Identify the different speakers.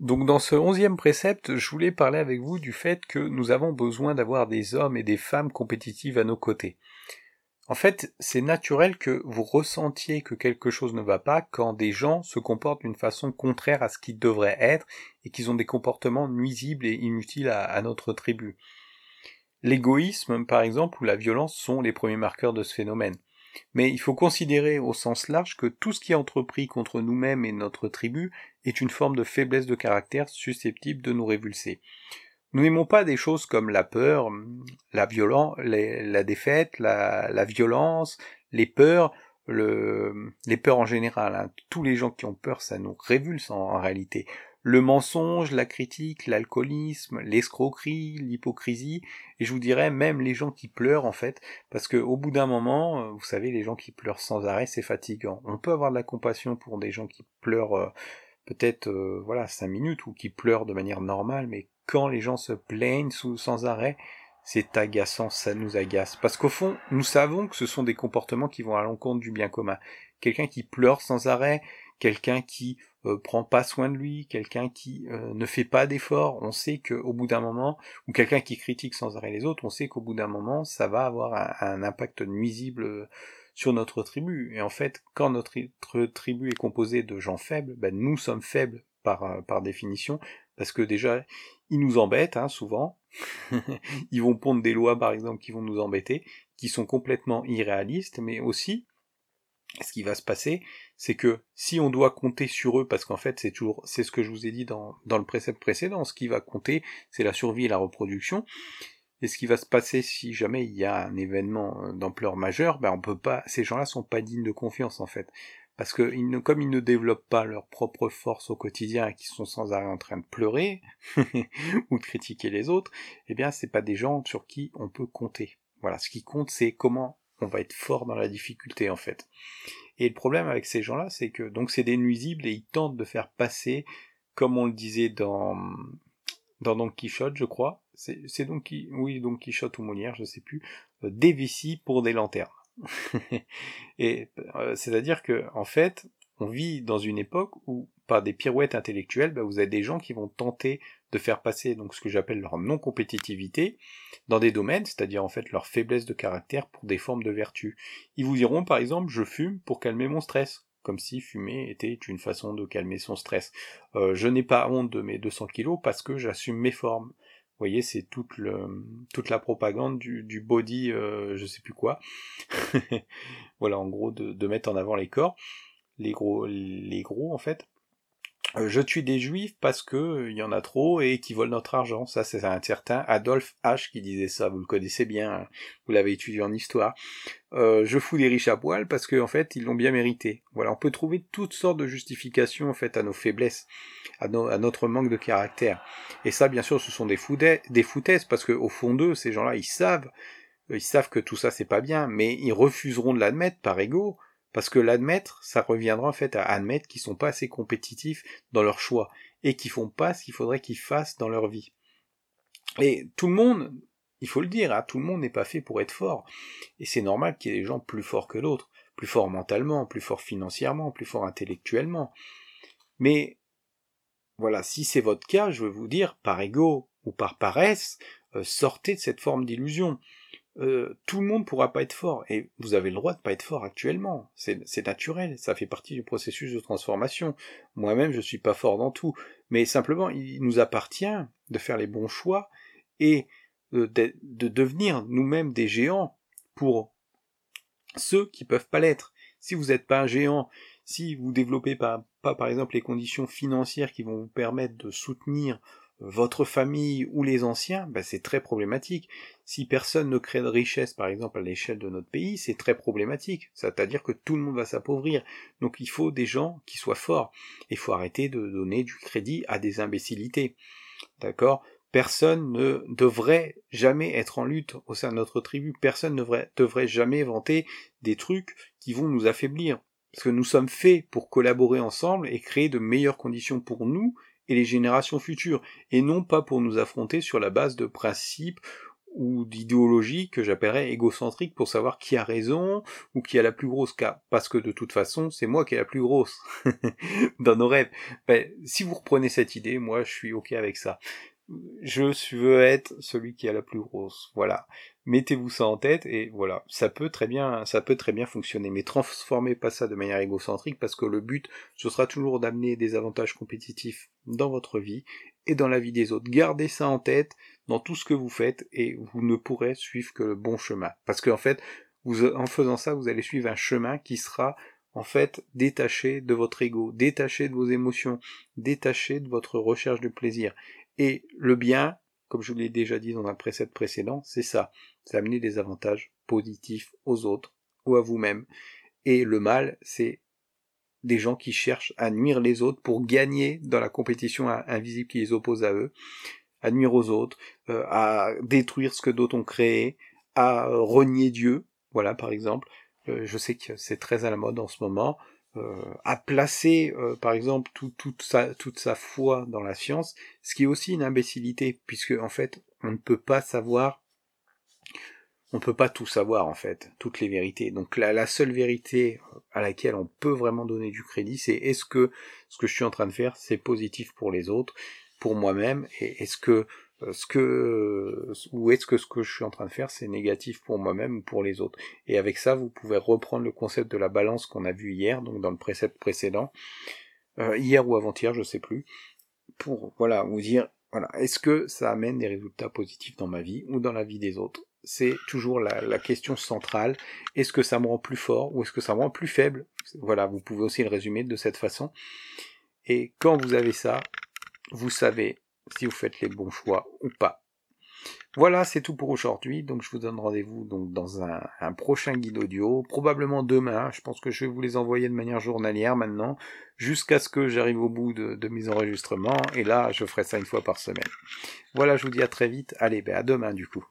Speaker 1: Donc dans ce onzième précepte, je voulais parler avec vous du fait que nous avons besoin d'avoir des hommes et des femmes compétitifs à nos côtés. En fait, c'est naturel que vous ressentiez que quelque chose ne va pas quand des gens se comportent d'une façon contraire à ce qu'ils devraient être et qu'ils ont des comportements nuisibles et inutiles à, à notre tribu. L'égoïsme, par exemple, ou la violence sont les premiers marqueurs de ce phénomène. Mais il faut considérer au sens large que tout ce qui est entrepris contre nous-mêmes et notre tribu est une forme de faiblesse de caractère susceptible de nous révulser. Nous n'aimons pas des choses comme la peur, la violence, la défaite, la, violence, les peurs, les peurs en général. Hein. Tous les gens qui ont peur, ça nous révulse en réalité le mensonge, la critique, l'alcoolisme, l'escroquerie, l'hypocrisie, et je vous dirais même les gens qui pleurent en fait, parce que au bout d'un moment, euh, vous savez, les gens qui pleurent sans arrêt, c'est fatigant. On peut avoir de la compassion pour des gens qui pleurent euh, peut-être euh, voilà cinq minutes ou qui pleurent de manière normale, mais quand les gens se plaignent sans arrêt, c'est agaçant, ça nous agace. Parce qu'au fond, nous savons que ce sont des comportements qui vont à l'encontre du bien commun. Quelqu'un qui pleure sans arrêt, quelqu'un qui euh, prend pas soin de lui, quelqu'un qui euh, ne fait pas d'efforts, on sait qu'au bout d'un moment, ou quelqu'un qui critique sans arrêt les autres, on sait qu'au bout d'un moment, ça va avoir un, impact nuisible euh, sur notre tribu. Et en fait, quand notre tribu est composée de gens faibles, ben nous sommes faibles par, par définition, parce que déjà, ils nous embêtent hein, souvent. ils vont pondre des lois, par exemple, qui vont nous embêter, qui sont complètement irréalistes, mais aussi, ce qui va se passer, c'est que si on doit compter sur eux, parce qu'en fait c'est toujours, c'est ce que je vous ai dit dans, dans le précepte précédent, ce qui va compter, c'est la survie et la reproduction. Et ce qui va se passer si jamais il y a un événement euh, d'ampleur majeure, ben on peut pas, ces gens-là sont pas dignes de confiance en fait, parce que ils ne, comme ils ne développent pas leur propre force au quotidien et qu'ils sont sans arrêt en train de pleurer ou de critiquer les autres, eh bien c'est pas des gens sur qui on peut compter. Voilà, ce qui compte c'est comment on va être fort dans la difficulté en fait. Et le problème avec ces gens-là, c'est que donc c'est des nuisibles et ils tentent de faire passer, comme on le disait dans dans Don Quichotte, je crois, c'est donc oui Don Quichotte ou Molière, je sais plus, euh, des vessies pour des lanternes. et euh, c'est-à-dire que en fait, on vit dans une époque où par des pirouettes intellectuelles, bah, vous avez des gens qui vont tenter de faire passer donc ce que j'appelle leur non-compétitivité dans des domaines, c'est-à-dire en fait leur faiblesse de caractère pour des formes de vertu. Ils vous diront par exemple je fume pour calmer mon stress, comme si fumer était une façon de calmer son stress. Euh, je n'ai pas honte de mes 200 kilos parce que j'assume mes formes. Vous voyez, c'est toute, la propagande du, du body, euh, je sais plus quoi. voilà, en gros, de, de mettre en avant les corps, les gros, les gros en fait. Euh, je tue des juifs parce que euh, il y en a trop et qui volent notre argent. Ça, c'est un certain Adolphe H qui disait ça. Vous le connaissez bien. Hein. Vous l'avez étudié en histoire. Euh, je fous des riches à poil parce qu'en en fait, ils l'ont bien mérité. Voilà, on peut trouver toutes sortes de justifications en fait à nos faiblesses, à, notre manque de caractère. Et ça, bien sûr, ce sont des, des foutaises parce que au fond d'eux, ces gens-là, ils savent, ils savent que tout ça c'est pas bien, mais ils refuseront de l'admettre par ego parce que l'admettre, ça reviendra en fait à admettre qu'ils sont pas assez compétitifs dans leur choix et qu'ils font pas ce qu'il faudrait qu'ils fassent dans leur vie. Et tout le monde, il faut le dire, hein, tout le monde n'est pas fait pour être fort. Et c'est normal qu'il y ait des gens plus forts que d'autres, plus forts mentalement, plus forts financièrement, plus forts intellectuellement. Mais voilà, si c'est votre cas, je veux vous dire, par ego ou par paresse, euh, sortez de cette forme d'illusion. Euh, tout le monde pourra pas être fort, et vous avez le droit de pas être fort actuellement. C'est naturel, ça fait partie du processus de transformation. Moi-même, je suis pas fort dans tout, mais simplement, il nous appartient de faire les bons choix et de, de, devenir nous-mêmes des géants pour ceux qui peuvent pas l'être. Si vous n'êtes pas un géant, si vous développez pas par exemple les conditions financières qui vont vous permettre de soutenir votre famille ou les anciens, ben c'est très problématique. Si personne ne crée de richesse, par exemple, à l'échelle de notre pays, c'est très problématique. C'est-à-dire que tout le monde va s'appauvrir. Donc il faut des gens qui soient forts. Il faut arrêter de donner du crédit à des imbécilités. D'accord? Personne ne devrait jamais être en lutte au sein de notre tribu. Personne ne devrait, devrait jamais vanter des trucs qui vont nous affaiblir. Parce que nous sommes faits pour collaborer ensemble et créer de meilleures conditions pour nous et les générations futures, et non pas pour nous affronter sur la base de principes ou d'idéologie que j'appellerais égocentrique pour savoir qui a raison ou qui a la plus grosse cas. Parce que de toute façon, c'est moi qui ai la plus grosse dans nos rêves. Ben, si vous reprenez cette idée, moi je suis ok avec ça. Je veux être celui qui a la plus grosse. Voilà. Mettez-vous ça en tête et voilà. Ça peut très bien, ça peut très bien fonctionner. Mais transformez pas ça de manière égocentrique parce que le but, ce sera toujours d'amener des avantages compétitifs dans votre vie et dans la vie des autres. Gardez ça en tête dans tout ce que vous faites et vous ne pourrez suivre que le bon chemin. Parce qu'en fait, vous, en faisant ça, vous allez suivre un chemin qui sera en fait détaché de votre ego, détaché de vos émotions, détaché de votre recherche de plaisir. Et le bien, comme je vous l'ai déjà dit dans un précédent précédent, c'est ça, c'est amener des avantages positifs aux autres ou à vous-même. Et le mal, c'est des gens qui cherchent à nuire les autres pour gagner dans la compétition invisible qui les oppose à eux, à nuire aux autres, euh, à détruire ce que d'autres ont créé, à renier Dieu, voilà par exemple. Euh, je sais que c'est très à la mode en ce moment. Euh, à placer, par exemple, toute, sa, toute sa foi dans la science, ce qui est aussi une imbécilité, puisque en fait, on ne peut pas savoir on peut pas tout savoir en fait, toutes les vérités. Donc la, la, seule vérité à laquelle on peut vraiment donner du crédit, c'est est-ce que ce que je suis en train de faire, c'est positif pour les autres, pour moi-même, et est-ce que euh, ce que ou est-ce que ce que je suis en train de faire, c'est négatif pour moi-même ou pour les autres. Et avec ça, vous pouvez reprendre le concept de la balance qu'on a vu hier, donc dans le précepte précédent, euh, hier ou avant-hier, je sais plus, pour voilà vous dire voilà, est-ce que ça amène des résultats positifs dans ma vie ou dans la vie des autres? C'est toujours la, question centrale. Est-ce que ça me rend plus fort ou est-ce que ça me rend plus faible? Voilà, vous pouvez aussi le résumer de cette façon. Et quand vous avez ça, vous savez si vous faites les bons choix ou pas. Voilà, c'est tout pour aujourd'hui. Donc je vous donne rendez-vous donc dans un, prochain guide audio, probablement demain. Je pense que je vais vous les envoyer de manière journalière maintenant, jusqu'à ce que j'arrive au bout de, mes enregistrements. Et là, je ferai ça une fois par semaine. Voilà, je vous dis à très vite. Allez, ben à demain du coup.